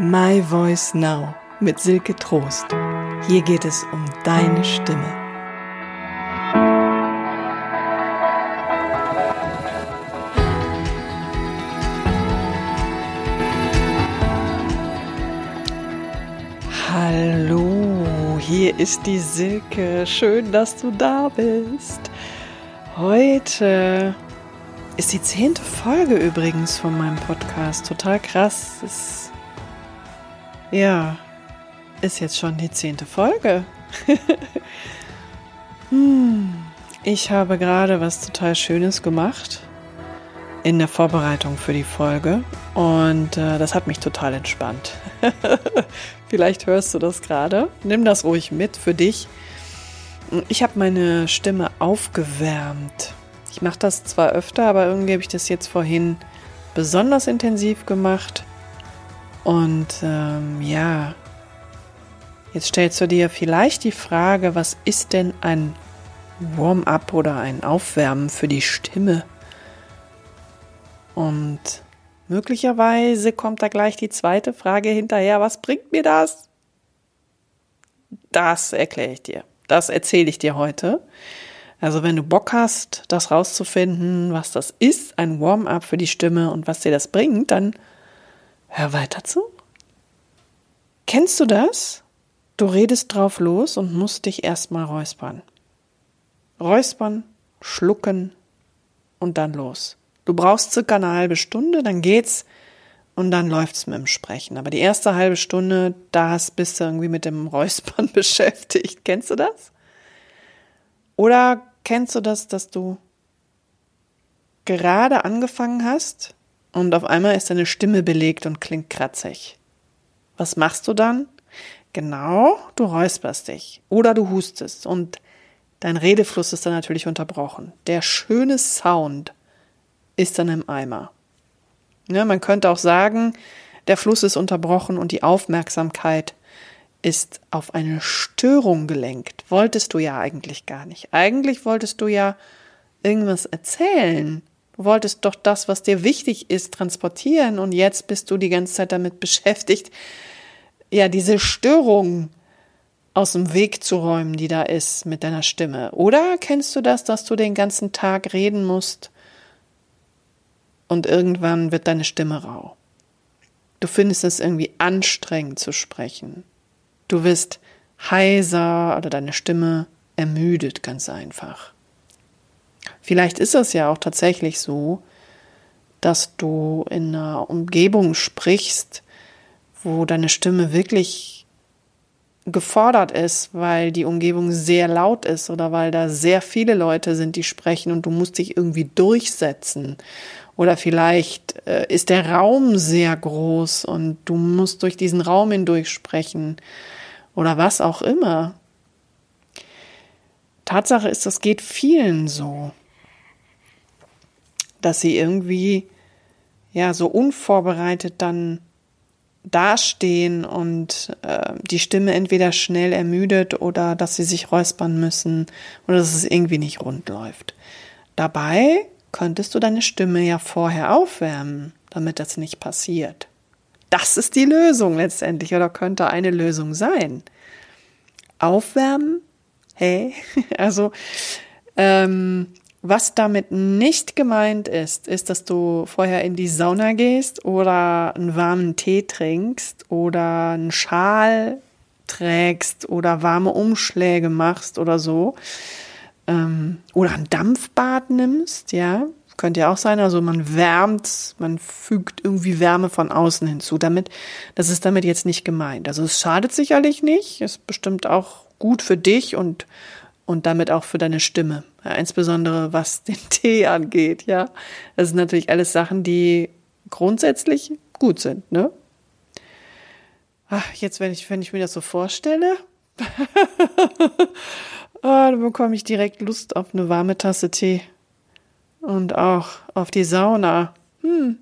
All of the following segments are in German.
My Voice Now mit Silke Trost. Hier geht es um deine Stimme. Hallo, hier ist die Silke. Schön, dass du da bist. Heute ist die zehnte Folge übrigens von meinem Podcast. Total krass. Es ja, ist jetzt schon die zehnte Folge. hm, ich habe gerade was total Schönes gemacht in der Vorbereitung für die Folge und äh, das hat mich total entspannt. Vielleicht hörst du das gerade. Nimm das ruhig mit für dich. Ich habe meine Stimme aufgewärmt. Ich mache das zwar öfter, aber irgendwie habe ich das jetzt vorhin besonders intensiv gemacht. Und ähm, ja, jetzt stellst du dir vielleicht die Frage, was ist denn ein Warm-up oder ein Aufwärmen für die Stimme? Und möglicherweise kommt da gleich die zweite Frage hinterher, was bringt mir das? Das erkläre ich dir. Das erzähle ich dir heute. Also wenn du Bock hast, das rauszufinden, was das ist, ein Warm-up für die Stimme und was dir das bringt, dann Hör weiter zu. Kennst du das? Du redest drauf los und musst dich erstmal räuspern. Räuspern, schlucken und dann los. Du brauchst circa eine halbe Stunde, dann geht's und dann läuft's mit dem Sprechen. Aber die erste halbe Stunde, da bist du irgendwie mit dem Räuspern beschäftigt. Kennst du das? Oder kennst du das, dass du gerade angefangen hast und auf einmal ist deine Stimme belegt und klingt kratzig. Was machst du dann? Genau, du räusperst dich oder du hustest und dein Redefluss ist dann natürlich unterbrochen. Der schöne Sound ist dann im Eimer. Ja, man könnte auch sagen, der Fluss ist unterbrochen und die Aufmerksamkeit ist auf eine Störung gelenkt. Wolltest du ja eigentlich gar nicht. Eigentlich wolltest du ja irgendwas erzählen Du wolltest doch das, was dir wichtig ist, transportieren und jetzt bist du die ganze Zeit damit beschäftigt, ja, diese Störung aus dem Weg zu räumen, die da ist mit deiner Stimme. Oder kennst du das, dass du den ganzen Tag reden musst und irgendwann wird deine Stimme rau? Du findest es irgendwie anstrengend zu sprechen. Du wirst heiser oder deine Stimme ermüdet ganz einfach. Vielleicht ist es ja auch tatsächlich so, dass du in einer Umgebung sprichst, wo deine Stimme wirklich gefordert ist, weil die Umgebung sehr laut ist oder weil da sehr viele Leute sind, die sprechen und du musst dich irgendwie durchsetzen. Oder vielleicht äh, ist der Raum sehr groß und du musst durch diesen Raum hindurch sprechen. Oder was auch immer. Tatsache ist, das geht vielen so dass sie irgendwie ja so unvorbereitet dann dastehen und äh, die Stimme entweder schnell ermüdet oder dass sie sich räuspern müssen oder dass es irgendwie nicht rund läuft. Dabei könntest du deine Stimme ja vorher aufwärmen, damit das nicht passiert. Das ist die Lösung letztendlich oder könnte eine Lösung sein. Aufwärmen? Hey, also ähm, was damit nicht gemeint ist, ist, dass du vorher in die Sauna gehst oder einen warmen Tee trinkst oder einen Schal trägst oder warme Umschläge machst oder so. Ähm, oder ein Dampfbad nimmst, ja. Könnte ja auch sein. Also man wärmt, man fügt irgendwie Wärme von außen hinzu. Damit, das ist damit jetzt nicht gemeint. Also es schadet sicherlich nicht, ist bestimmt auch gut für dich und und damit auch für deine Stimme. Ja, insbesondere was den Tee angeht, ja. Das sind natürlich alles Sachen, die grundsätzlich gut sind, ne? Ach, jetzt, wenn ich, wenn ich mir das so vorstelle, oh, dann bekomme ich direkt Lust auf eine warme Tasse Tee. Und auch auf die Sauna. Hm.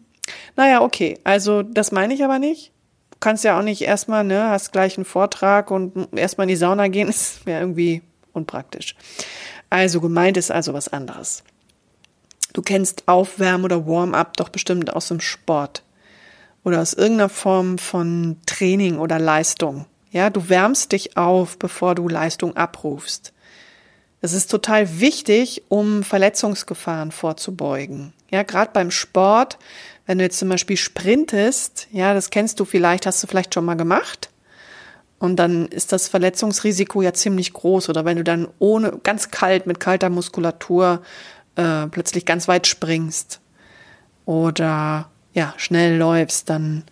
Naja, okay. Also, das meine ich aber nicht. Du kannst ja auch nicht erstmal, ne, hast gleich einen Vortrag und erstmal in die Sauna gehen, ist ja irgendwie unpraktisch. Also gemeint ist also was anderes. Du kennst Aufwärmen oder Warm-up doch bestimmt aus dem Sport. oder aus irgendeiner Form von Training oder Leistung. Ja, du wärmst dich auf, bevor du Leistung abrufst. Das ist total wichtig, um Verletzungsgefahren vorzubeugen. Ja, gerade beim Sport, wenn du jetzt zum Beispiel sprintest, ja, das kennst du vielleicht, hast du vielleicht schon mal gemacht. Und dann ist das Verletzungsrisiko ja ziemlich groß. Oder wenn du dann ohne, ganz kalt, mit kalter Muskulatur äh, plötzlich ganz weit springst oder ja, schnell läufst, dann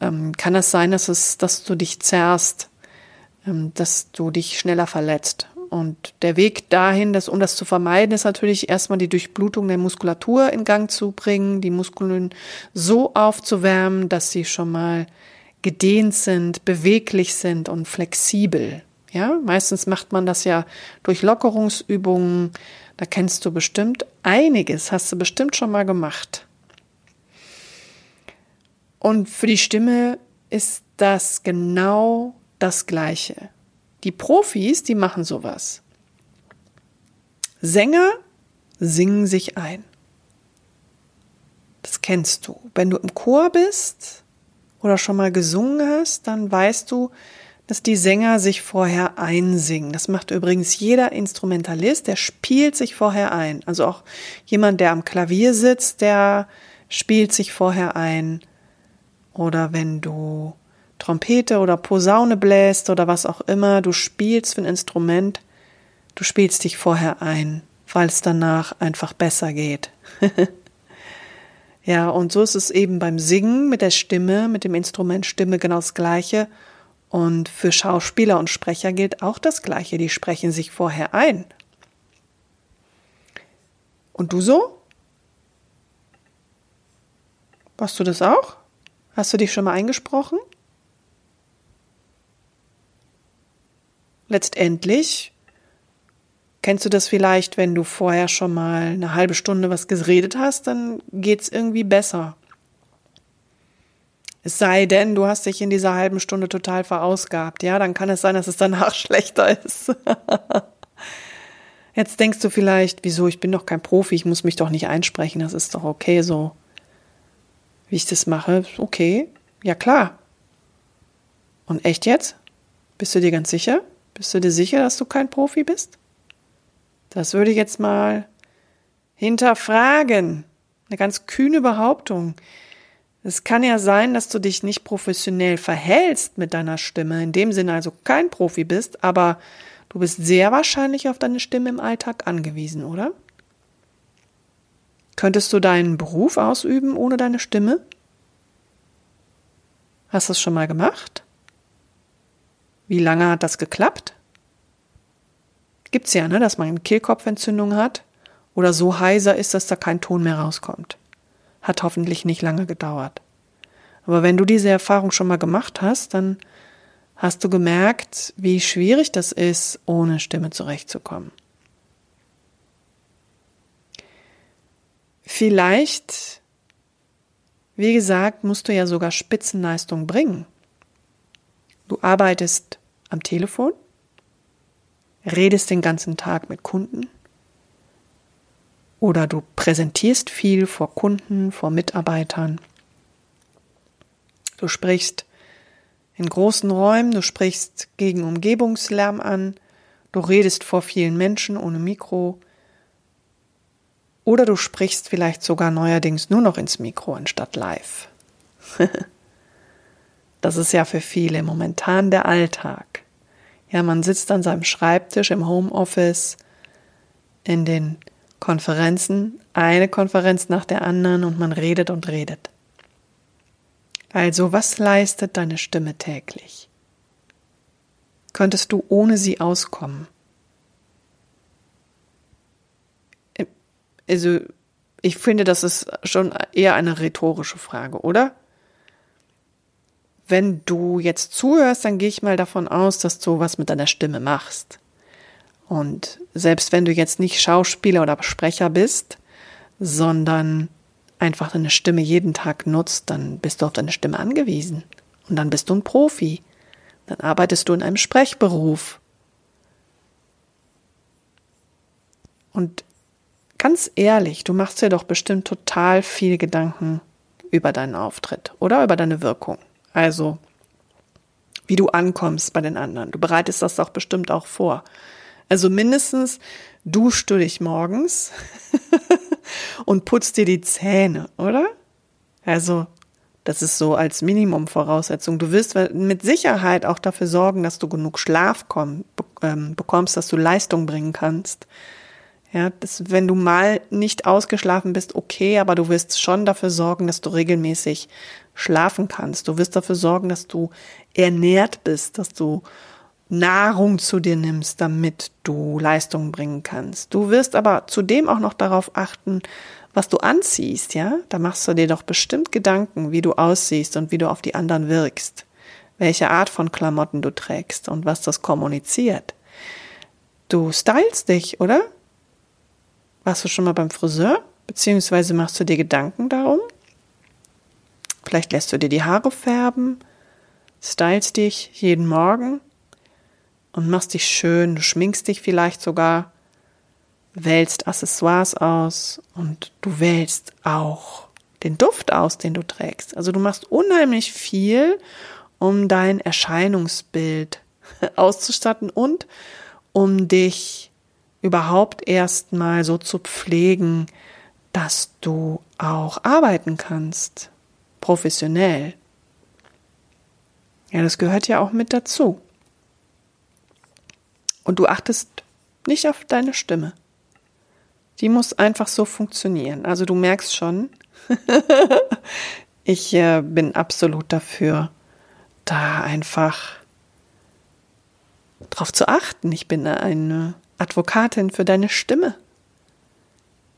ähm, kann es sein, dass es, dass du dich zerrst, ähm, dass du dich schneller verletzt. Und der Weg dahin, dass, um das zu vermeiden, ist natürlich erstmal die Durchblutung der Muskulatur in Gang zu bringen, die Muskeln so aufzuwärmen, dass sie schon mal gedehnt sind, beweglich sind und flexibel. Ja, meistens macht man das ja durch Lockerungsübungen. Da kennst du bestimmt einiges, hast du bestimmt schon mal gemacht. Und für die Stimme ist das genau das Gleiche. Die Profis, die machen sowas. Sänger singen sich ein. Das kennst du. Wenn du im Chor bist oder schon mal gesungen hast, dann weißt du, dass die Sänger sich vorher einsingen. Das macht übrigens jeder Instrumentalist, der spielt sich vorher ein. Also auch jemand, der am Klavier sitzt, der spielt sich vorher ein. Oder wenn du Trompete oder Posaune bläst oder was auch immer du spielst für ein Instrument, du spielst dich vorher ein, weil es danach einfach besser geht. ja, und so ist es eben beim Singen mit der Stimme, mit dem Instrument Stimme genau das Gleiche. Und für Schauspieler und Sprecher gilt auch das Gleiche. Die sprechen sich vorher ein. Und du so? Warst du das auch? Hast du dich schon mal eingesprochen? Letztendlich kennst du das vielleicht, wenn du vorher schon mal eine halbe Stunde was geredet hast, dann geht's irgendwie besser. Es sei denn, du hast dich in dieser halben Stunde total verausgabt. Ja, dann kann es sein, dass es danach schlechter ist. Jetzt denkst du vielleicht, wieso, ich bin doch kein Profi, ich muss mich doch nicht einsprechen, das ist doch okay so wie ich das mache, okay, ja klar. Und echt jetzt? Bist du dir ganz sicher? Bist du dir sicher, dass du kein Profi bist? Das würde ich jetzt mal hinterfragen. Eine ganz kühne Behauptung. Es kann ja sein, dass du dich nicht professionell verhältst mit deiner Stimme, in dem Sinne also kein Profi bist, aber du bist sehr wahrscheinlich auf deine Stimme im Alltag angewiesen, oder? Könntest du deinen Beruf ausüben ohne deine Stimme? Hast du es schon mal gemacht? Wie lange hat das geklappt? Gibt's ja, ne, dass man eine Kehlkopfentzündung hat oder so heiser ist, dass da kein Ton mehr rauskommt. Hat hoffentlich nicht lange gedauert. Aber wenn du diese Erfahrung schon mal gemacht hast, dann hast du gemerkt, wie schwierig das ist, ohne Stimme zurechtzukommen. Vielleicht, wie gesagt, musst du ja sogar Spitzenleistung bringen. Du arbeitest am Telefon, redest den ganzen Tag mit Kunden oder du präsentierst viel vor Kunden, vor Mitarbeitern. Du sprichst in großen Räumen, du sprichst gegen Umgebungslärm an, du redest vor vielen Menschen ohne Mikro, oder du sprichst vielleicht sogar neuerdings nur noch ins Mikro anstatt live. das ist ja für viele momentan der Alltag. Ja, man sitzt an seinem Schreibtisch im Homeoffice, in den Konferenzen, eine Konferenz nach der anderen und man redet und redet. Also, was leistet deine Stimme täglich? Könntest du ohne sie auskommen? Also, ich finde, das ist schon eher eine rhetorische Frage, oder? Wenn du jetzt zuhörst, dann gehe ich mal davon aus, dass du was mit deiner Stimme machst. Und selbst wenn du jetzt nicht Schauspieler oder Sprecher bist, sondern einfach deine Stimme jeden Tag nutzt, dann bist du auf deine Stimme angewiesen. Und dann bist du ein Profi. Dann arbeitest du in einem Sprechberuf. Und Ganz ehrlich, du machst dir doch bestimmt total viel Gedanken über deinen Auftritt oder über deine Wirkung. Also, wie du ankommst bei den anderen. Du bereitest das doch bestimmt auch vor. Also mindestens duschst du dich morgens und putzt dir die Zähne, oder? Also, das ist so als Minimumvoraussetzung. Du wirst mit Sicherheit auch dafür sorgen, dass du genug Schlaf komm, ähm, bekommst, dass du Leistung bringen kannst. Ja, das, wenn du mal nicht ausgeschlafen bist, okay, aber du wirst schon dafür sorgen, dass du regelmäßig schlafen kannst. Du wirst dafür sorgen, dass du ernährt bist, dass du Nahrung zu dir nimmst, damit du Leistung bringen kannst. Du wirst aber zudem auch noch darauf achten, was du anziehst, ja? Da machst du dir doch bestimmt Gedanken, wie du aussiehst und wie du auf die anderen wirkst. Welche Art von Klamotten du trägst und was das kommuniziert. Du stylst dich, oder? Warst du schon mal beim Friseur? Beziehungsweise machst du dir Gedanken darum? Vielleicht lässt du dir die Haare färben, stylst dich jeden Morgen und machst dich schön, du schminkst dich vielleicht sogar, wählst Accessoires aus und du wählst auch den Duft aus, den du trägst. Also du machst unheimlich viel, um dein Erscheinungsbild auszustatten und um dich überhaupt erstmal so zu pflegen, dass du auch arbeiten kannst, professionell. Ja, das gehört ja auch mit dazu. Und du achtest nicht auf deine Stimme. Die muss einfach so funktionieren. Also du merkst schon, ich äh, bin absolut dafür, da einfach drauf zu achten. Ich bin eine Advokatin für deine Stimme,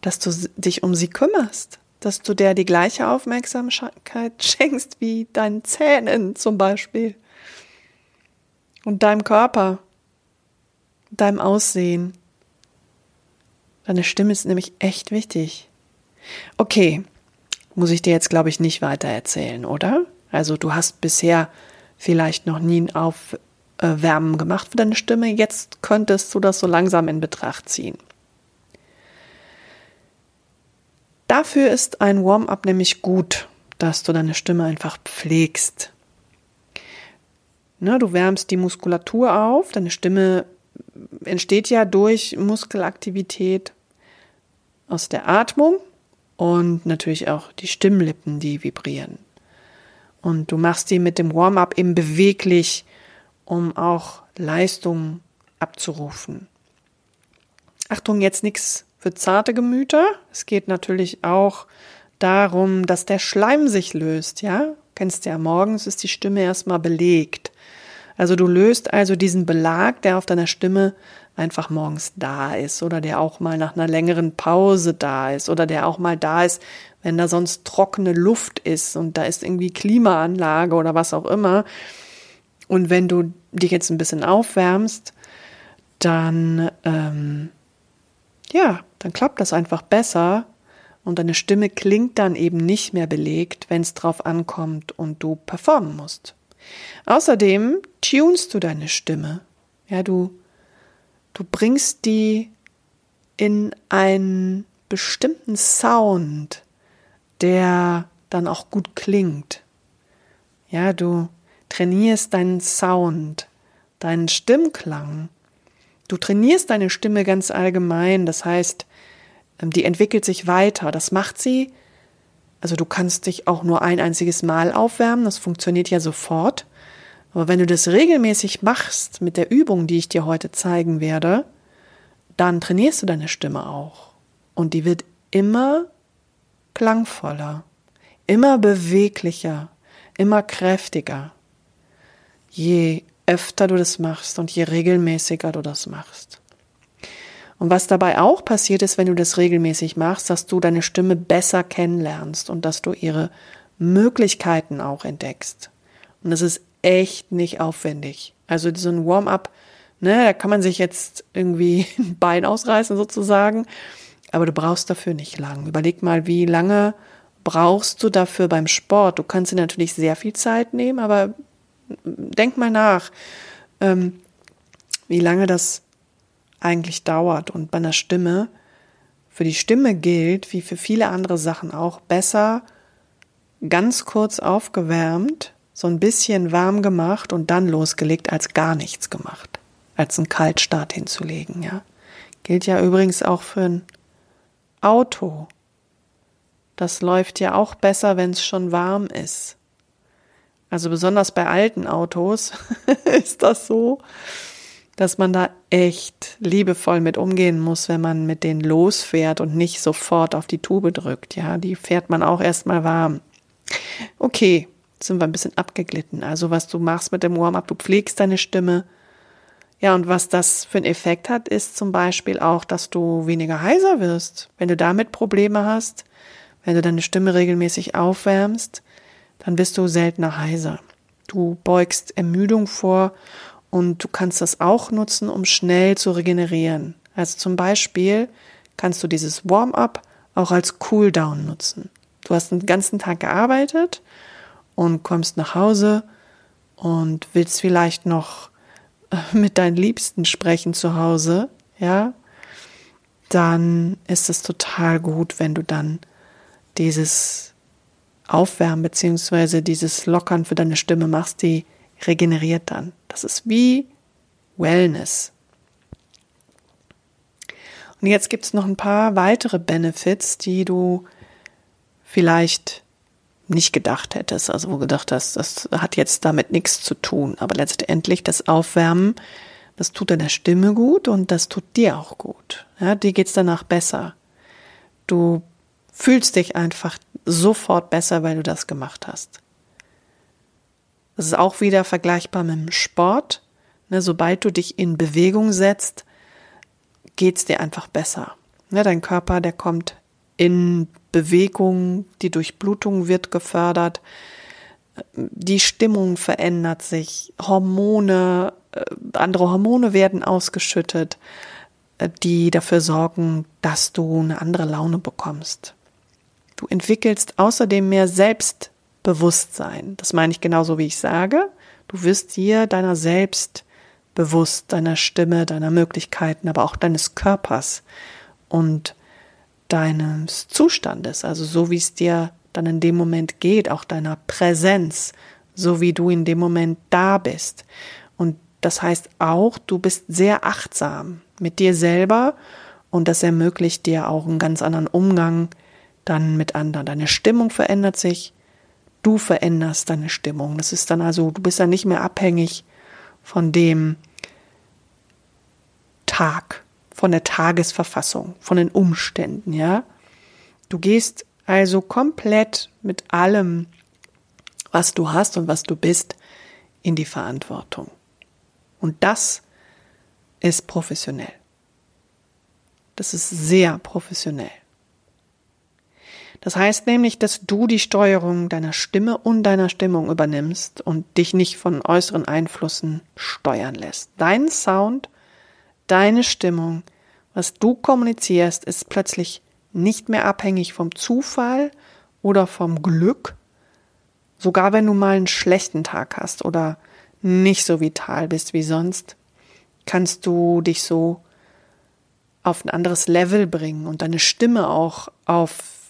dass du dich um sie kümmerst, dass du der die gleiche Aufmerksamkeit schenkst wie deinen Zähnen zum Beispiel und deinem Körper, deinem Aussehen. Deine Stimme ist nämlich echt wichtig. Okay, muss ich dir jetzt, glaube ich, nicht weiter erzählen, oder? Also du hast bisher vielleicht noch nie auf äh, Wärmen gemacht für deine Stimme. Jetzt könntest du das so langsam in Betracht ziehen. Dafür ist ein Warm-up nämlich gut, dass du deine Stimme einfach pflegst. Ne, du wärmst die Muskulatur auf, deine Stimme entsteht ja durch Muskelaktivität aus der Atmung und natürlich auch die Stimmlippen, die vibrieren. Und du machst die mit dem Warm-up eben beweglich um auch Leistung abzurufen. Achtung, jetzt nichts für zarte Gemüter. Es geht natürlich auch darum, dass der Schleim sich löst, ja? Kennst du ja, morgens ist die Stimme erstmal belegt. Also du löst also diesen Belag, der auf deiner Stimme einfach morgens da ist oder der auch mal nach einer längeren Pause da ist oder der auch mal da ist, wenn da sonst trockene Luft ist und da ist irgendwie Klimaanlage oder was auch immer. Und wenn du dich jetzt ein bisschen aufwärmst, dann, ähm, ja, dann klappt das einfach besser und deine Stimme klingt dann eben nicht mehr belegt, wenn es drauf ankommt und du performen musst. Außerdem tunst du deine Stimme. Ja, du, du bringst die in einen bestimmten Sound, der dann auch gut klingt. Ja, du, trainierst deinen Sound, deinen Stimmklang. Du trainierst deine Stimme ganz allgemein, das heißt, ähm, die entwickelt sich weiter. Das macht sie, also du kannst dich auch nur ein einziges Mal aufwärmen, das funktioniert ja sofort. Aber wenn du das regelmäßig machst mit der Übung, die ich dir heute zeigen werde, dann trainierst du deine Stimme auch. Und die wird immer klangvoller, immer beweglicher, immer kräftiger je öfter du das machst und je regelmäßiger du das machst. Und was dabei auch passiert ist, wenn du das regelmäßig machst, dass du deine Stimme besser kennenlernst und dass du ihre Möglichkeiten auch entdeckst. Und das ist echt nicht aufwendig. Also so ein Warm-up, ne, da kann man sich jetzt irgendwie ein Bein ausreißen sozusagen, aber du brauchst dafür nicht lang. Überleg mal, wie lange brauchst du dafür beim Sport? Du kannst dir natürlich sehr viel Zeit nehmen, aber denk mal nach, ähm, wie lange das eigentlich dauert. Und bei einer Stimme, für die Stimme gilt, wie für viele andere Sachen auch, besser ganz kurz aufgewärmt, so ein bisschen warm gemacht und dann losgelegt, als gar nichts gemacht, als einen Kaltstart hinzulegen, ja. Gilt ja übrigens auch für ein Auto. Das läuft ja auch besser, wenn es schon warm ist. Also besonders bei alten Autos ist das so, dass man da echt liebevoll mit umgehen muss, wenn man mit denen losfährt und nicht sofort auf die Tube drückt. Ja, die fährt man auch erstmal warm. Okay, sind wir ein bisschen abgeglitten. Also was du machst mit dem Warm-up, du pflegst deine Stimme. Ja, und was das für einen Effekt hat, ist zum Beispiel auch, dass du weniger heiser wirst. Wenn du damit Probleme hast, wenn du deine Stimme regelmäßig aufwärmst, dann bist du seltener heiser. Du beugst Ermüdung vor und du kannst das auch nutzen, um schnell zu regenerieren. Also zum Beispiel kannst du dieses Warm-up auch als Cool-Down nutzen. Du hast den ganzen Tag gearbeitet und kommst nach Hause und willst vielleicht noch äh, mit deinen Liebsten sprechen zu Hause, ja, dann ist es total gut, wenn du dann dieses Aufwärmen beziehungsweise dieses Lockern für deine Stimme machst, die regeneriert dann. Das ist wie Wellness. Und jetzt gibt es noch ein paar weitere Benefits, die du vielleicht nicht gedacht hättest, also wo gedacht hast, das hat jetzt damit nichts zu tun. Aber letztendlich das Aufwärmen, das tut deiner Stimme gut und das tut dir auch gut. Ja, dir geht's danach besser. Du fühlst dich einfach sofort besser, weil du das gemacht hast. Das ist auch wieder vergleichbar mit dem Sport. Ne, sobald du dich in Bewegung setzt, geht's dir einfach besser. Ne, dein Körper, der kommt in Bewegung, die Durchblutung wird gefördert, die Stimmung verändert sich, Hormone, äh, andere Hormone werden ausgeschüttet, äh, die dafür sorgen, dass du eine andere Laune bekommst. Du entwickelst außerdem mehr Selbstbewusstsein. Das meine ich genauso, wie ich sage. Du wirst dir deiner selbst bewusst, deiner Stimme, deiner Möglichkeiten, aber auch deines Körpers und deines Zustandes, also so wie es dir dann in dem Moment geht, auch deiner Präsenz, so wie du in dem Moment da bist. Und das heißt auch, du bist sehr achtsam mit dir selber und das ermöglicht dir auch einen ganz anderen Umgang dann mit anderen. Deine Stimmung verändert sich, du veränderst deine Stimmung. Das ist dann also, du bist dann nicht mehr abhängig von dem Tag, von der Tagesverfassung, von den Umständen, ja. Du gehst also komplett mit allem, was du hast und was du bist, in die Verantwortung. Und das ist professionell. Das ist sehr professionell. Das heißt nämlich, dass du die Steuerung deiner Stimme und deiner Stimmung übernimmst und dich nicht von äußeren Einflüssen steuern lässt. Dein Sound, deine Stimmung, was du kommunizierst, ist plötzlich nicht mehr abhängig vom Zufall oder vom Glück, sogar wenn du mal einen schlechten Tag hast oder nicht so vital bist wie sonst, kannst du dich so auf ein anderes Level bringen und deine Stimme auch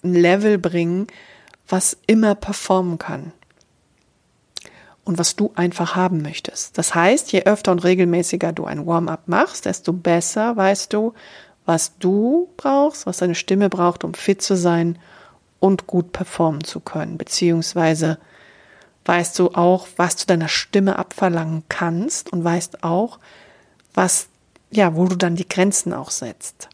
ein Level bringen, was immer performen kann und was du einfach haben möchtest. Das heißt, je öfter und regelmäßiger du ein Warm-up machst, desto besser weißt du, was du brauchst, was deine Stimme braucht, um fit zu sein und gut performen zu können, beziehungsweise weißt du auch, was du deiner Stimme abverlangen kannst und weißt auch, was, ja, wo du dann die Grenzen auch setzt.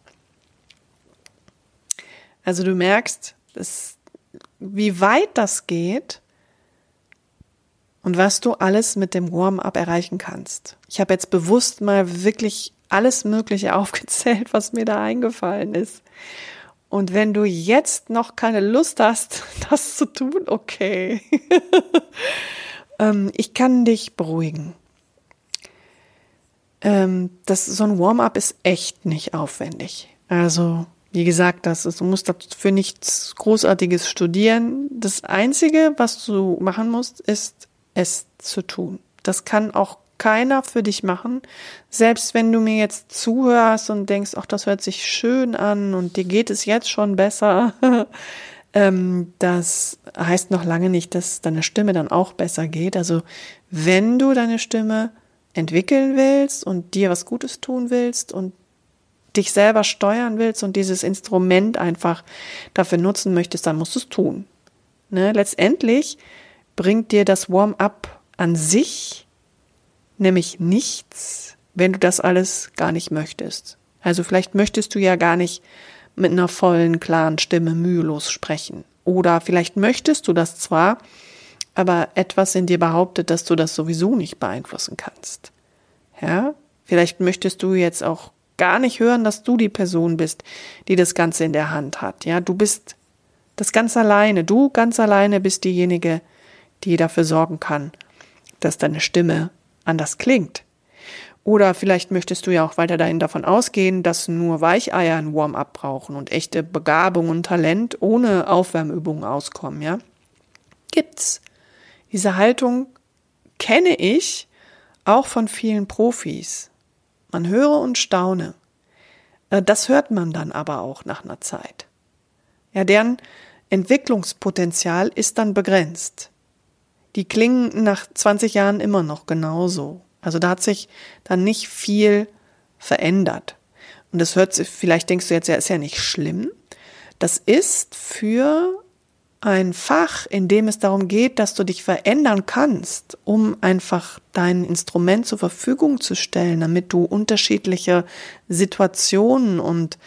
Also du merkst, dass, wie weit das geht und was du alles mit dem Warm-up erreichen kannst. Ich habe jetzt bewusst mal wirklich alles Mögliche aufgezählt, was mir da eingefallen ist. Und wenn du jetzt noch keine Lust hast, das zu tun, okay. ähm, ich kann dich beruhigen. Ähm, das, so ein Warm-up ist echt nicht aufwendig. Also wie gesagt, das ist, du musst dafür nichts Großartiges studieren. Das Einzige, was du machen musst, ist es zu tun. Das kann auch keiner für dich machen. Selbst wenn du mir jetzt zuhörst und denkst, ach, das hört sich schön an und dir geht es jetzt schon besser. Ähm, das heißt noch lange nicht, dass deine Stimme dann auch besser geht. Also wenn du deine Stimme entwickeln willst und dir was Gutes tun willst und dich selber steuern willst und dieses Instrument einfach dafür nutzen möchtest, dann musst du es tun. Ne? Letztendlich bringt dir das Warm-up an sich nämlich nichts, wenn du das alles gar nicht möchtest. Also vielleicht möchtest du ja gar nicht mit einer vollen, klaren Stimme mühelos sprechen. Oder vielleicht möchtest du das zwar, aber etwas in dir behauptet, dass du das sowieso nicht beeinflussen kannst. Ja? Vielleicht möchtest du jetzt auch gar nicht hören, dass du die Person bist, die das Ganze in der Hand hat. Ja, du bist das ganz alleine. Du ganz alleine bist diejenige, die dafür sorgen kann, dass deine Stimme anders klingt. Oder vielleicht möchtest du ja auch weiterhin davon ausgehen, dass nur Weicheier ein Warm-up brauchen und echte Begabung und Talent ohne Aufwärmübungen auskommen, ja? Gibt's. Diese Haltung kenne ich auch von vielen Profis. Man höre und staune. Äh, das hört man dann aber auch nach einer Zeit. Ja, deren Entwicklungspotenzial ist dann begrenzt. Die klingen nach 20 Jahren immer noch genauso. Also da hat sich dann nicht viel verändert. Und das hört sich, vielleicht denkst du jetzt, ja, ist ja nicht schlimm. Das ist für ein Fach, in dem es darum geht, dass du dich verändern kannst, um einfach dein Instrument zur Verfügung zu stellen, damit du unterschiedliche Situationen und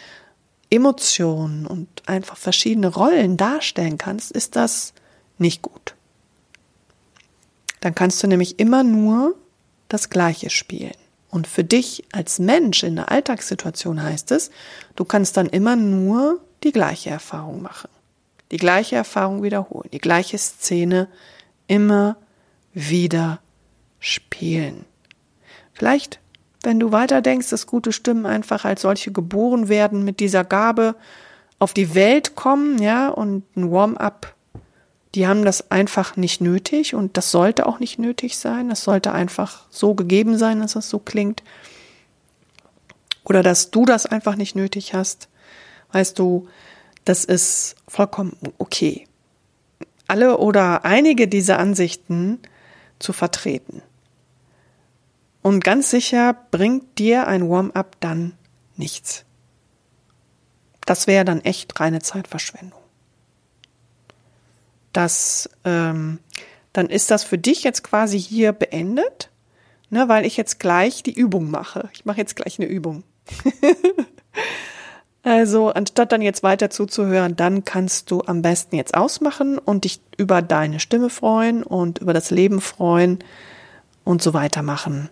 Emotionen und einfach verschiedene Rollen darstellen kannst, ist das nicht gut. Dann kannst du nämlich immer nur das Gleiche spielen. Und für dich als Mensch in der Alltagssituation heißt es, du kannst dann immer nur die gleiche Erfahrung machen die gleiche Erfahrung wiederholen, die gleiche Szene immer wieder spielen. Vielleicht, wenn du weiter denkst, dass gute Stimmen einfach als solche geboren werden, mit dieser Gabe auf die Welt kommen, ja, und ein Warm-up, die haben das einfach nicht nötig und das sollte auch nicht nötig sein. Das sollte einfach so gegeben sein, dass es so klingt. Oder dass du das einfach nicht nötig hast. Weißt du, das ist vollkommen okay. Alle oder einige dieser Ansichten zu vertreten. Und ganz sicher bringt dir ein Warm-up dann nichts. Das wäre dann echt reine Zeitverschwendung. Das, ähm, dann ist das für dich jetzt quasi hier beendet, ne, weil ich jetzt gleich die Übung mache. Ich mache jetzt gleich eine Übung. Also, anstatt dann jetzt weiter zuzuhören, dann kannst du am besten jetzt ausmachen und dich über deine Stimme freuen und über das Leben freuen und so weitermachen.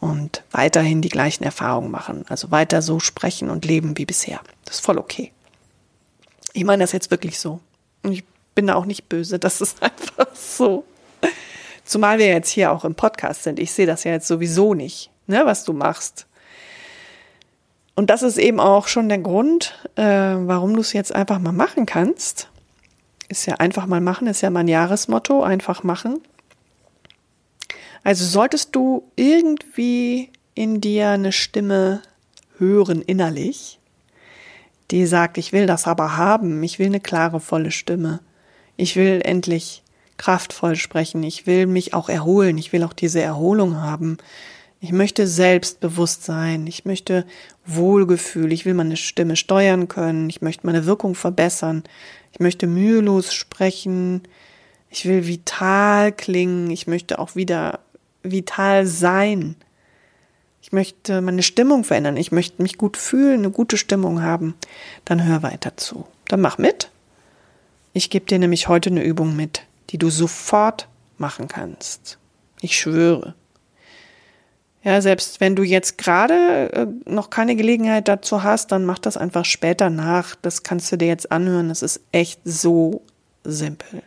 Und weiterhin die gleichen Erfahrungen machen. Also weiter so sprechen und leben wie bisher. Das ist voll okay. Ich meine das jetzt wirklich so. Und ich bin da auch nicht böse. Das ist einfach so. Zumal wir jetzt hier auch im Podcast sind. Ich sehe das ja jetzt sowieso nicht, ne, was du machst. Und das ist eben auch schon der Grund, äh, warum du es jetzt einfach mal machen kannst. Ist ja einfach mal machen, ist ja mein Jahresmotto, einfach machen. Also solltest du irgendwie in dir eine Stimme hören innerlich, die sagt, ich will das aber haben, ich will eine klare, volle Stimme, ich will endlich kraftvoll sprechen, ich will mich auch erholen, ich will auch diese Erholung haben, ich möchte selbstbewusst sein. Ich möchte Wohlgefühl. Ich will meine Stimme steuern können. Ich möchte meine Wirkung verbessern. Ich möchte mühelos sprechen. Ich will vital klingen. Ich möchte auch wieder vital sein. Ich möchte meine Stimmung verändern. Ich möchte mich gut fühlen, eine gute Stimmung haben. Dann hör weiter zu. Dann mach mit. Ich gebe dir nämlich heute eine Übung mit, die du sofort machen kannst. Ich schwöre. Ja, selbst wenn du jetzt gerade äh, noch keine Gelegenheit dazu hast, dann mach das einfach später nach. Das kannst du dir jetzt anhören. Das ist echt so simpel.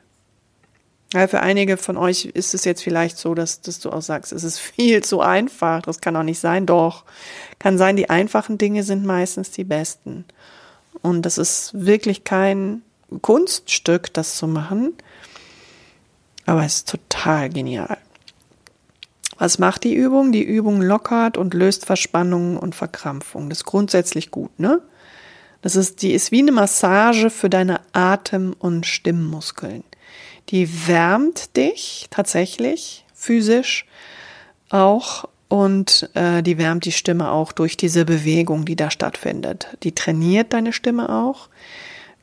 Ja, für einige von euch ist es jetzt vielleicht so, dass, dass du auch sagst, es ist viel zu einfach. Das kann auch nicht sein. Doch, kann sein, die einfachen Dinge sind meistens die besten. Und das ist wirklich kein Kunststück, das zu machen. Aber es ist total genial. Was macht die Übung? Die Übung lockert und löst Verspannungen und Verkrampfungen. Das ist grundsätzlich gut, ne? Das ist, die ist wie eine Massage für deine Atem- und Stimmmuskeln. Die wärmt dich tatsächlich physisch auch und äh, die wärmt die Stimme auch durch diese Bewegung, die da stattfindet. Die trainiert deine Stimme auch.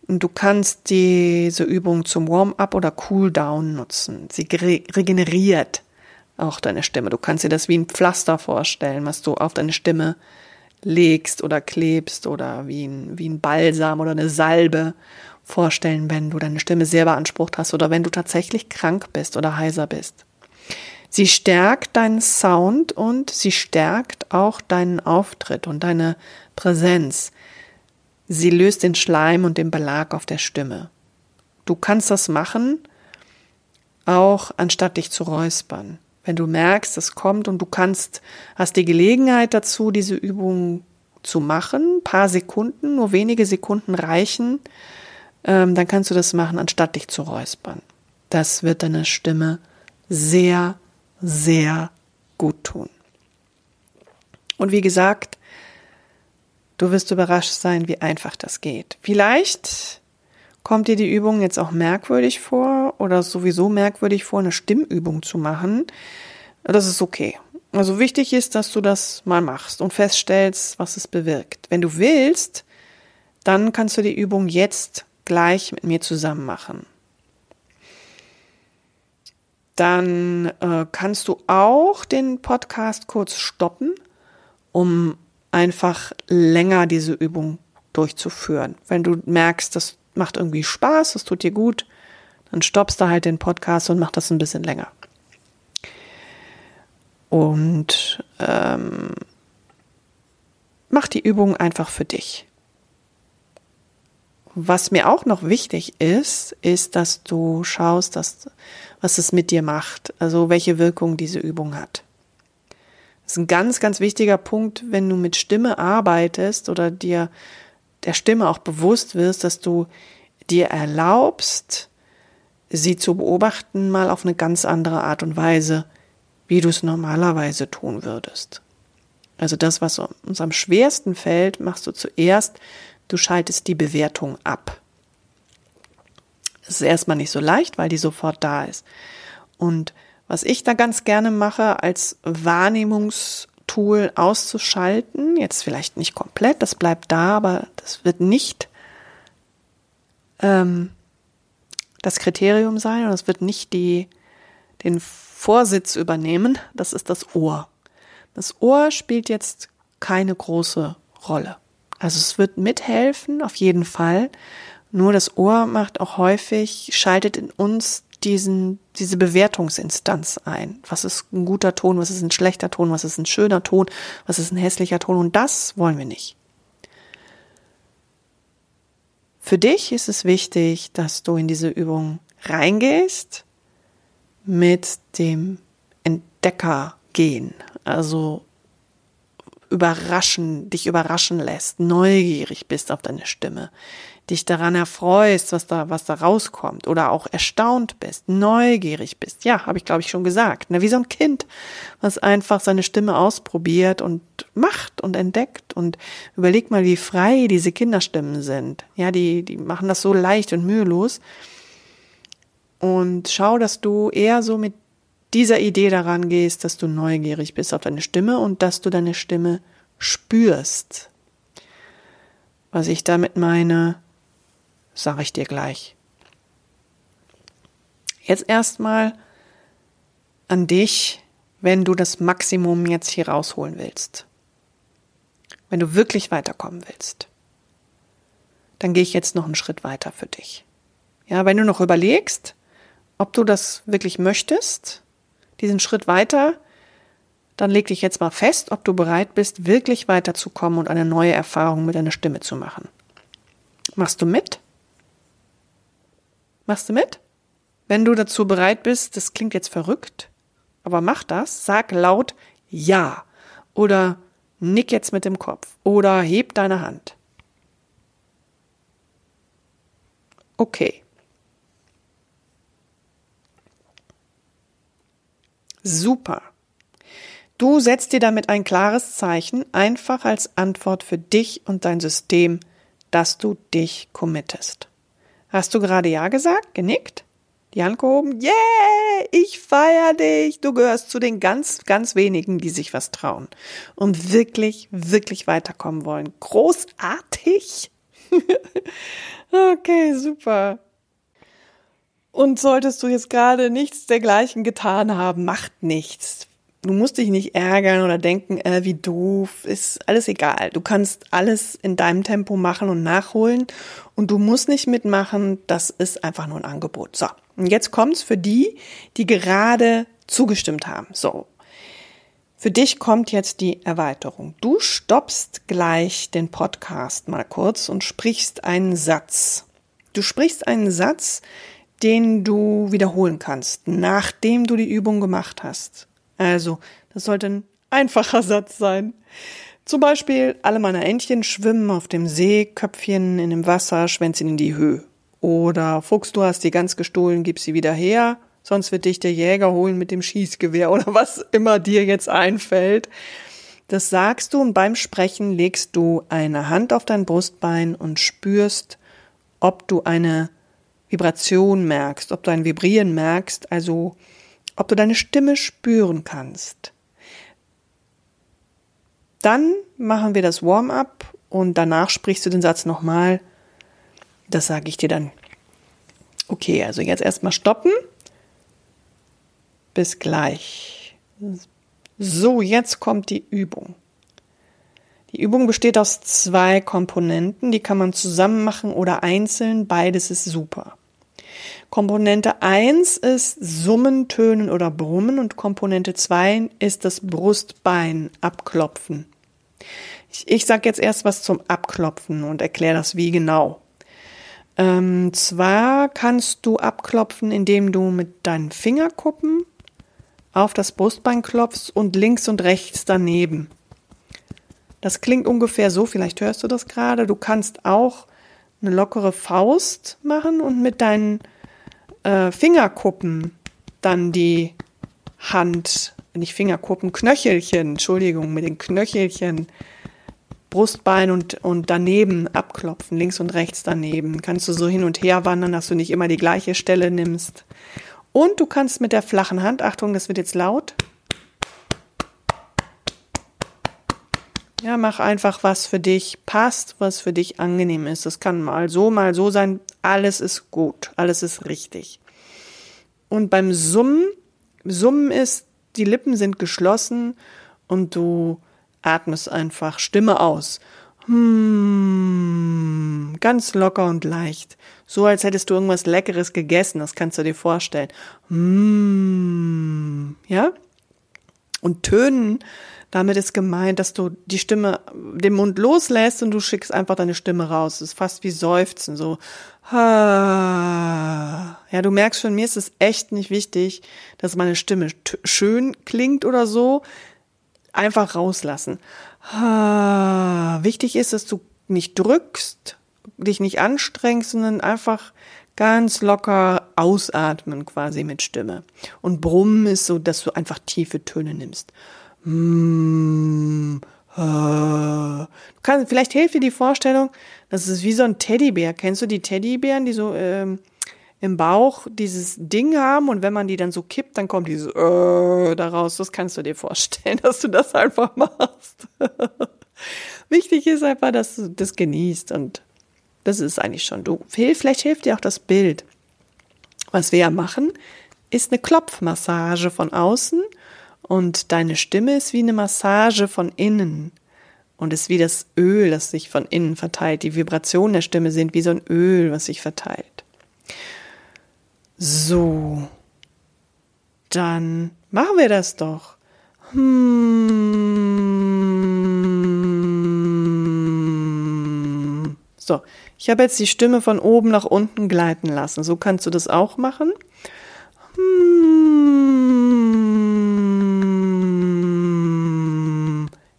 Und du kannst diese Übung zum Warm-up oder Cool-down nutzen. Sie regeneriert auch deine Stimme. Du kannst dir das wie ein Pflaster vorstellen, was du auf deine Stimme legst oder klebst oder wie ein, wie ein Balsam oder eine Salbe vorstellen, wenn du deine Stimme sehr beansprucht hast oder wenn du tatsächlich krank bist oder heiser bist. Sie stärkt deinen Sound und sie stärkt auch deinen Auftritt und deine Präsenz. Sie löst den Schleim und den Belag auf der Stimme. Du kannst das machen, auch anstatt dich zu räuspern. Wenn du merkst, es kommt und du kannst, hast die Gelegenheit dazu, diese Übung zu machen, paar Sekunden, nur wenige Sekunden reichen, ähm, dann kannst du das machen, anstatt dich zu räuspern. Das wird deine Stimme sehr, sehr gut tun. Und wie gesagt, du wirst überrascht sein, wie einfach das geht. Vielleicht Kommt dir die Übung jetzt auch merkwürdig vor oder sowieso merkwürdig vor, eine Stimmübung zu machen? Das ist okay. Also wichtig ist, dass du das mal machst und feststellst, was es bewirkt. Wenn du willst, dann kannst du die Übung jetzt gleich mit mir zusammen machen. Dann äh, kannst du auch den Podcast kurz stoppen, um einfach länger diese Übung durchzuführen. Wenn du merkst, dass macht irgendwie Spaß, es tut dir gut, dann stoppst du halt den Podcast und mach das ein bisschen länger. Und ähm, mach die Übung einfach für dich. Was mir auch noch wichtig ist, ist, dass du schaust, dass, was es mit dir macht, also welche Wirkung diese Übung hat. Das ist ein ganz, ganz wichtiger Punkt, wenn du mit Stimme arbeitest oder dir der Stimme auch bewusst wirst, dass du dir erlaubst, sie zu beobachten, mal auf eine ganz andere Art und Weise, wie du es normalerweise tun würdest. Also das, was uns am schwersten fällt, machst du zuerst, du schaltest die Bewertung ab. Das ist erstmal nicht so leicht, weil die sofort da ist. Und was ich da ganz gerne mache, als Wahrnehmungs Tool auszuschalten. Jetzt vielleicht nicht komplett, das bleibt da, aber das wird nicht ähm, das Kriterium sein und es wird nicht die, den Vorsitz übernehmen. Das ist das Ohr. Das Ohr spielt jetzt keine große Rolle. Also es wird mithelfen, auf jeden Fall. Nur das Ohr macht auch häufig, schaltet in uns diesen, diese Bewertungsinstanz ein. Was ist ein guter Ton, was ist ein schlechter Ton, was ist ein schöner Ton, was ist ein hässlicher Ton und das wollen wir nicht. Für dich ist es wichtig, dass du in diese Übung reingehst mit dem Entdecker gehen. Also überraschen, dich überraschen lässt, neugierig bist auf deine Stimme, dich daran erfreust, was da, was da rauskommt oder auch erstaunt bist, neugierig bist. Ja, habe ich glaube ich schon gesagt. Ne? Wie so ein Kind, was einfach seine Stimme ausprobiert und macht und entdeckt und überleg mal, wie frei diese Kinderstimmen sind. Ja, die, die machen das so leicht und mühelos. Und schau, dass du eher so mit dieser Idee daran gehst, dass du neugierig bist auf deine Stimme und dass du deine Stimme spürst. Was ich damit meine, sage ich dir gleich. Jetzt erstmal an dich, wenn du das Maximum jetzt hier rausholen willst. Wenn du wirklich weiterkommen willst. Dann gehe ich jetzt noch einen Schritt weiter für dich. Ja, wenn du noch überlegst, ob du das wirklich möchtest, diesen Schritt weiter, dann leg dich jetzt mal fest, ob du bereit bist, wirklich weiterzukommen und eine neue Erfahrung mit deiner Stimme zu machen. Machst du mit? Machst du mit? Wenn du dazu bereit bist, das klingt jetzt verrückt, aber mach das, sag laut Ja oder nick jetzt mit dem Kopf oder heb deine Hand. Okay. Super. Du setzt dir damit ein klares Zeichen, einfach als Antwort für dich und dein System dass du dich committest. Hast du gerade Ja gesagt? Genickt? Die Hand gehoben? Yeah, ich feier dich. Du gehörst zu den ganz, ganz wenigen, die sich was trauen und wirklich, wirklich weiterkommen wollen. Großartig. okay, super. Und solltest du jetzt gerade nichts dergleichen getan haben, macht nichts. Du musst dich nicht ärgern oder denken, äh, wie doof, ist alles egal. Du kannst alles in deinem Tempo machen und nachholen und du musst nicht mitmachen, das ist einfach nur ein Angebot. So, und jetzt kommt's für die, die gerade zugestimmt haben. So, für dich kommt jetzt die Erweiterung. Du stoppst gleich den Podcast mal kurz und sprichst einen Satz. Du sprichst einen Satz, den du wiederholen kannst, nachdem du die Übung gemacht hast. Also, das sollte ein einfacher Satz sein. Zum Beispiel, alle meine Entchen schwimmen auf dem See, Köpfchen in dem Wasser, Schwänzchen in die Höhe. Oder Fuchs, du hast die ganz gestohlen, gib sie wieder her, sonst wird dich der Jäger holen mit dem Schießgewehr oder was immer dir jetzt einfällt. Das sagst du und beim Sprechen legst du eine Hand auf dein Brustbein und spürst, ob du eine Vibration merkst, ob du ein Vibrieren merkst, also ob du deine Stimme spüren kannst. Dann machen wir das Warm-up und danach sprichst du den Satz nochmal. Das sage ich dir dann. Okay, also jetzt erstmal stoppen. Bis gleich. So, jetzt kommt die Übung. Die Übung besteht aus zwei Komponenten, die kann man zusammen machen oder einzeln, beides ist super. Komponente 1 ist Summen, Tönen oder Brummen und Komponente 2 ist das Brustbein abklopfen. Ich, ich sage jetzt erst was zum Abklopfen und erkläre das wie genau. Ähm, zwar kannst du abklopfen, indem du mit deinen Fingerkuppen auf das Brustbein klopfst und links und rechts daneben. Das klingt ungefähr so, vielleicht hörst du das gerade. Du kannst auch eine lockere Faust machen und mit deinen äh, Fingerkuppen dann die Hand, nicht Fingerkuppen, Knöchelchen, Entschuldigung, mit den Knöchelchen, Brustbein und, und daneben abklopfen, links und rechts daneben. Kannst du so hin und her wandern, dass du nicht immer die gleiche Stelle nimmst. Und du kannst mit der flachen Hand, Achtung, das wird jetzt laut, Ja, mach einfach, was für dich passt, was für dich angenehm ist. Das kann mal so, mal so sein. Alles ist gut, alles ist richtig. Und beim Summen, Summen ist, die Lippen sind geschlossen und du atmest einfach Stimme aus. Hmm, ganz locker und leicht. So als hättest du irgendwas Leckeres gegessen, das kannst du dir vorstellen. Hmm, ja? Und Tönen damit ist gemeint, dass du die Stimme, den Mund loslässt und du schickst einfach deine Stimme raus. Das ist fast wie Seufzen, so. Ja, du merkst schon, mir ist es echt nicht wichtig, dass meine Stimme schön klingt oder so. Einfach rauslassen. Wichtig ist, dass du nicht drückst, dich nicht anstrengst, sondern einfach ganz locker ausatmen quasi mit Stimme. Und Brummen ist so, dass du einfach tiefe Töne nimmst. Hm, äh. Vielleicht hilft dir die Vorstellung, das ist wie so ein Teddybär. Kennst du die Teddybären, die so ähm, im Bauch dieses Ding haben und wenn man die dann so kippt, dann kommt dieses äh, daraus. Das kannst du dir vorstellen, dass du das einfach machst. Wichtig ist einfach, dass du das genießt und das ist eigentlich schon du. Vielleicht hilft dir auch das Bild. Was wir ja machen, ist eine Klopfmassage von außen und deine Stimme ist wie eine Massage von innen und ist wie das Öl, das sich von innen verteilt. Die Vibrationen der Stimme sind wie so ein Öl, was sich verteilt. So, dann machen wir das doch. Hmm. So, ich habe jetzt die Stimme von oben nach unten gleiten lassen. So kannst du das auch machen.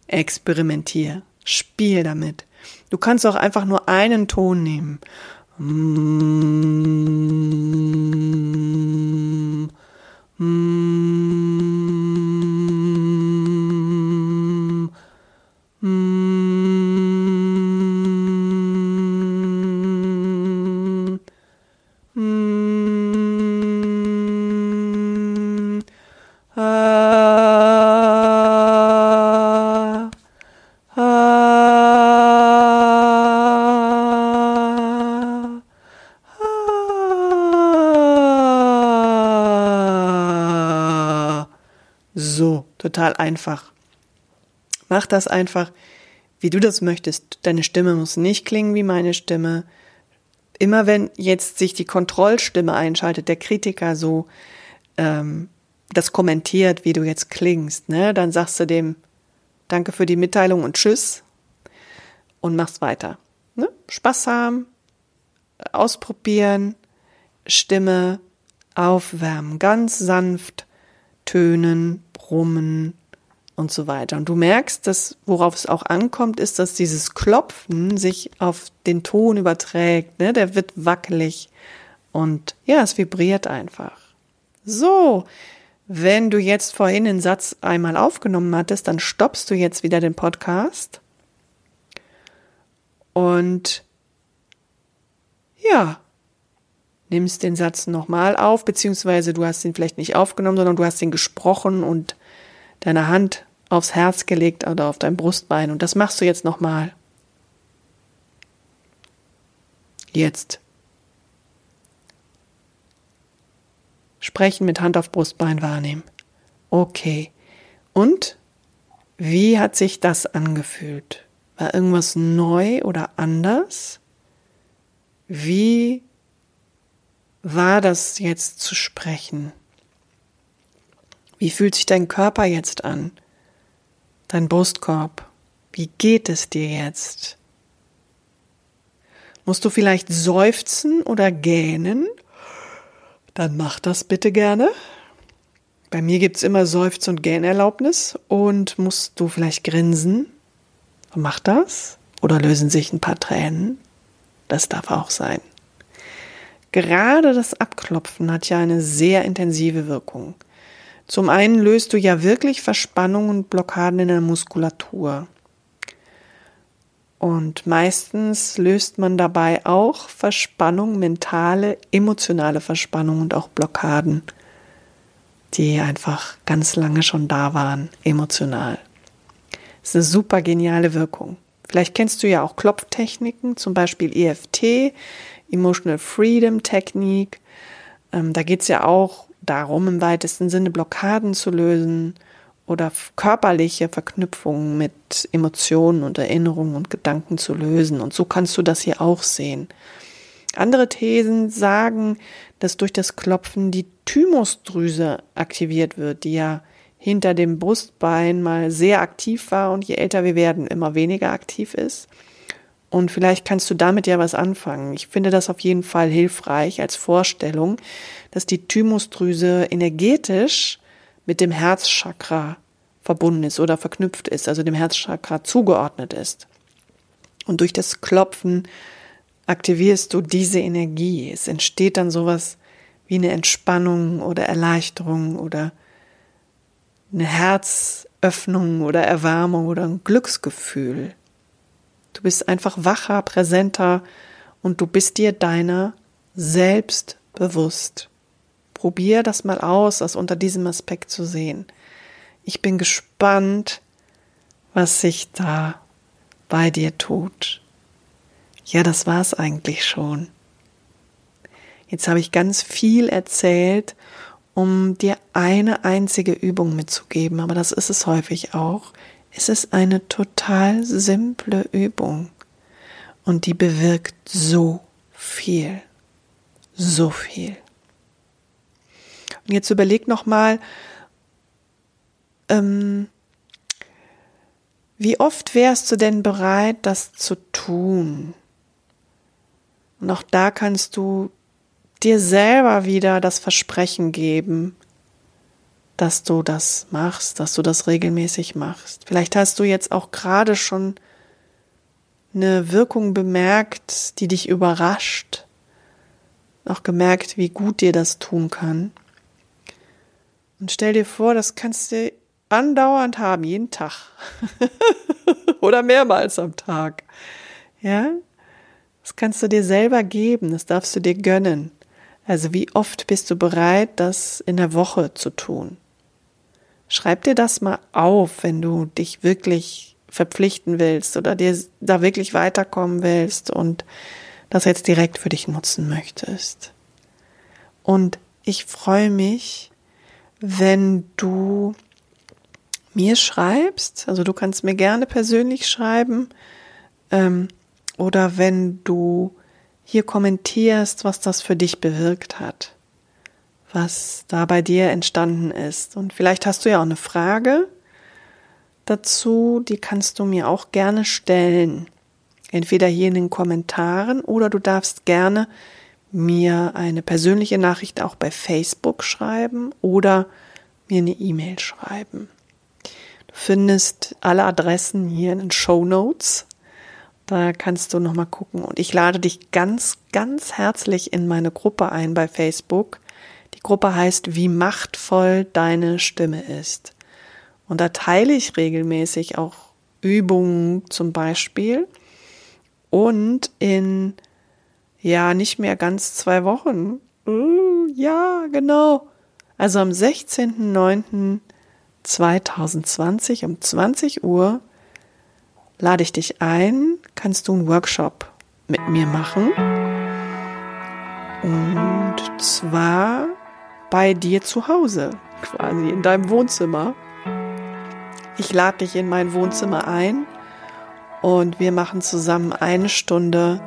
Experimentier, spiel damit. Du kannst auch einfach nur einen Ton nehmen. So, einfach. Mach das einfach, wie du das möchtest. Deine Stimme muss nicht klingen wie meine Stimme. Immer wenn jetzt sich die Kontrollstimme einschaltet, der Kritiker so ähm, das kommentiert, wie du jetzt klingst, ne, dann sagst du dem Danke für die Mitteilung und Tschüss und machst weiter. Ne? Spaß haben, ausprobieren, Stimme aufwärmen, ganz sanft tönen, brummen, und so weiter. Und du merkst, dass worauf es auch ankommt, ist, dass dieses Klopfen sich auf den Ton überträgt. Ne? Der wird wackelig und ja, es vibriert einfach. So, wenn du jetzt vorhin den Satz einmal aufgenommen hattest, dann stoppst du jetzt wieder den Podcast und ja, nimmst den Satz nochmal auf, beziehungsweise du hast ihn vielleicht nicht aufgenommen, sondern du hast ihn gesprochen und deine Hand aufs Herz gelegt oder auf dein Brustbein. Und das machst du jetzt nochmal. Jetzt. Sprechen mit Hand auf Brustbein wahrnehmen. Okay. Und wie hat sich das angefühlt? War irgendwas neu oder anders? Wie war das jetzt zu sprechen? Wie fühlt sich dein Körper jetzt an? Dein Brustkorb? Wie geht es dir jetzt? Musst du vielleicht seufzen oder gähnen? Dann mach das bitte gerne. Bei mir gibt's immer Seufz- und Gähnerlaubnis. Und musst du vielleicht grinsen? Mach das. Oder lösen sich ein paar Tränen? Das darf auch sein. Gerade das Abklopfen hat ja eine sehr intensive Wirkung. Zum einen löst du ja wirklich Verspannungen und Blockaden in der Muskulatur. Und meistens löst man dabei auch Verspannung, mentale, emotionale Verspannung und auch Blockaden, die einfach ganz lange schon da waren, emotional. Das ist eine super geniale Wirkung. Vielleicht kennst du ja auch Klopftechniken, zum Beispiel EFT, Emotional Freedom Technik. Ähm, da geht es ja auch darum, im weitesten Sinne Blockaden zu lösen oder körperliche Verknüpfungen mit Emotionen und Erinnerungen und Gedanken zu lösen. Und so kannst du das hier auch sehen. Andere Thesen sagen, dass durch das Klopfen die Thymusdrüse aktiviert wird, die ja hinter dem Brustbein mal sehr aktiv war und je älter wir werden, immer weniger aktiv ist. Und vielleicht kannst du damit ja was anfangen. Ich finde das auf jeden Fall hilfreich als Vorstellung, dass die Thymusdrüse energetisch mit dem Herzchakra verbunden ist oder verknüpft ist, also dem Herzchakra zugeordnet ist. Und durch das Klopfen aktivierst du diese Energie. Es entsteht dann sowas wie eine Entspannung oder Erleichterung oder eine Herzöffnung oder Erwärmung oder ein Glücksgefühl. Du bist einfach wacher, präsenter und du bist dir deiner selbst bewusst. Probier das mal aus, das unter diesem Aspekt zu sehen. Ich bin gespannt, was sich da bei dir tut. Ja, das war's eigentlich schon. Jetzt habe ich ganz viel erzählt, um dir eine einzige Übung mitzugeben, aber das ist es häufig auch. Es ist eine total simple Übung und die bewirkt so viel, so viel. Und jetzt überleg noch mal, ähm, wie oft wärst du denn bereit, das zu tun? Und auch da kannst du dir selber wieder das Versprechen geben, dass du das machst, dass du das regelmäßig machst. Vielleicht hast du jetzt auch gerade schon eine Wirkung bemerkt, die dich überrascht, auch gemerkt, wie gut dir das tun kann. Und stell dir vor, das kannst du andauernd haben, jeden Tag. Oder mehrmals am Tag. Ja? Das kannst du dir selber geben, das darfst du dir gönnen. Also wie oft bist du bereit, das in der Woche zu tun? Schreib dir das mal auf, wenn du dich wirklich verpflichten willst oder dir da wirklich weiterkommen willst und das jetzt direkt für dich nutzen möchtest. Und ich freue mich, wenn du mir schreibst, also du kannst mir gerne persönlich schreiben, ähm, oder wenn du hier kommentierst, was das für dich bewirkt hat, was da bei dir entstanden ist. Und vielleicht hast du ja auch eine Frage dazu, die kannst du mir auch gerne stellen. Entweder hier in den Kommentaren oder du darfst gerne mir eine persönliche Nachricht auch bei Facebook schreiben oder mir eine E-Mail schreiben. Du findest alle Adressen hier in den Show Notes. Da kannst du nochmal gucken. Und ich lade dich ganz, ganz herzlich in meine Gruppe ein bei Facebook. Gruppe heißt Wie machtvoll deine Stimme ist. Und da teile ich regelmäßig auch Übungen zum Beispiel. Und in, ja, nicht mehr ganz zwei Wochen. Uh, ja, genau. Also am 16.09.2020 um 20 Uhr lade ich dich ein, kannst du einen Workshop mit mir machen. Und zwar bei dir zu Hause, quasi in deinem Wohnzimmer. Ich lade dich in mein Wohnzimmer ein und wir machen zusammen eine Stunde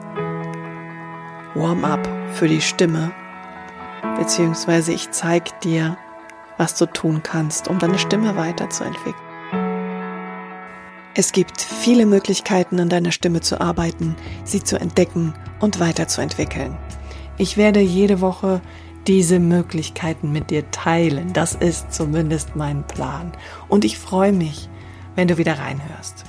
Warm-up für die Stimme. Beziehungsweise ich zeige dir, was du tun kannst, um deine Stimme weiterzuentwickeln. Es gibt viele Möglichkeiten, an deiner Stimme zu arbeiten, sie zu entdecken und weiterzuentwickeln. Ich werde jede Woche diese Möglichkeiten mit dir teilen. Das ist zumindest mein Plan. Und ich freue mich, wenn du wieder reinhörst.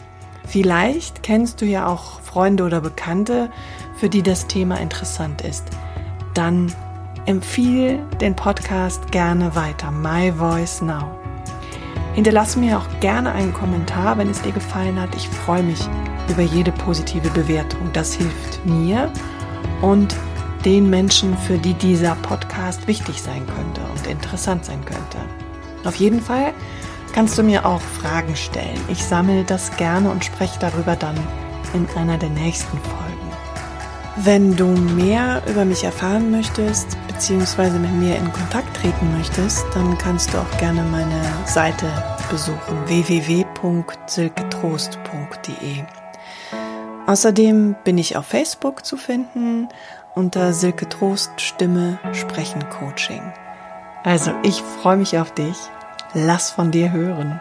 Vielleicht kennst du ja auch Freunde oder Bekannte, für die das Thema interessant ist. Dann empfiehl den Podcast gerne weiter. My Voice Now. Hinterlass mir auch gerne einen Kommentar, wenn es dir gefallen hat. Ich freue mich über jede positive Bewertung. Das hilft mir und den Menschen, für die dieser Podcast wichtig sein könnte und interessant sein könnte. Auf jeden Fall kannst du mir auch Fragen stellen. Ich sammle das gerne und spreche darüber dann in einer der nächsten Folgen. Wenn du mehr über mich erfahren möchtest, beziehungsweise mit mir in Kontakt treten möchtest, dann kannst du auch gerne meine Seite besuchen www.silketrost.de. Außerdem bin ich auf Facebook zu finden unter Silke Trost Stimme Sprechen Coaching. Also ich freue mich auf dich. Lass von dir hören.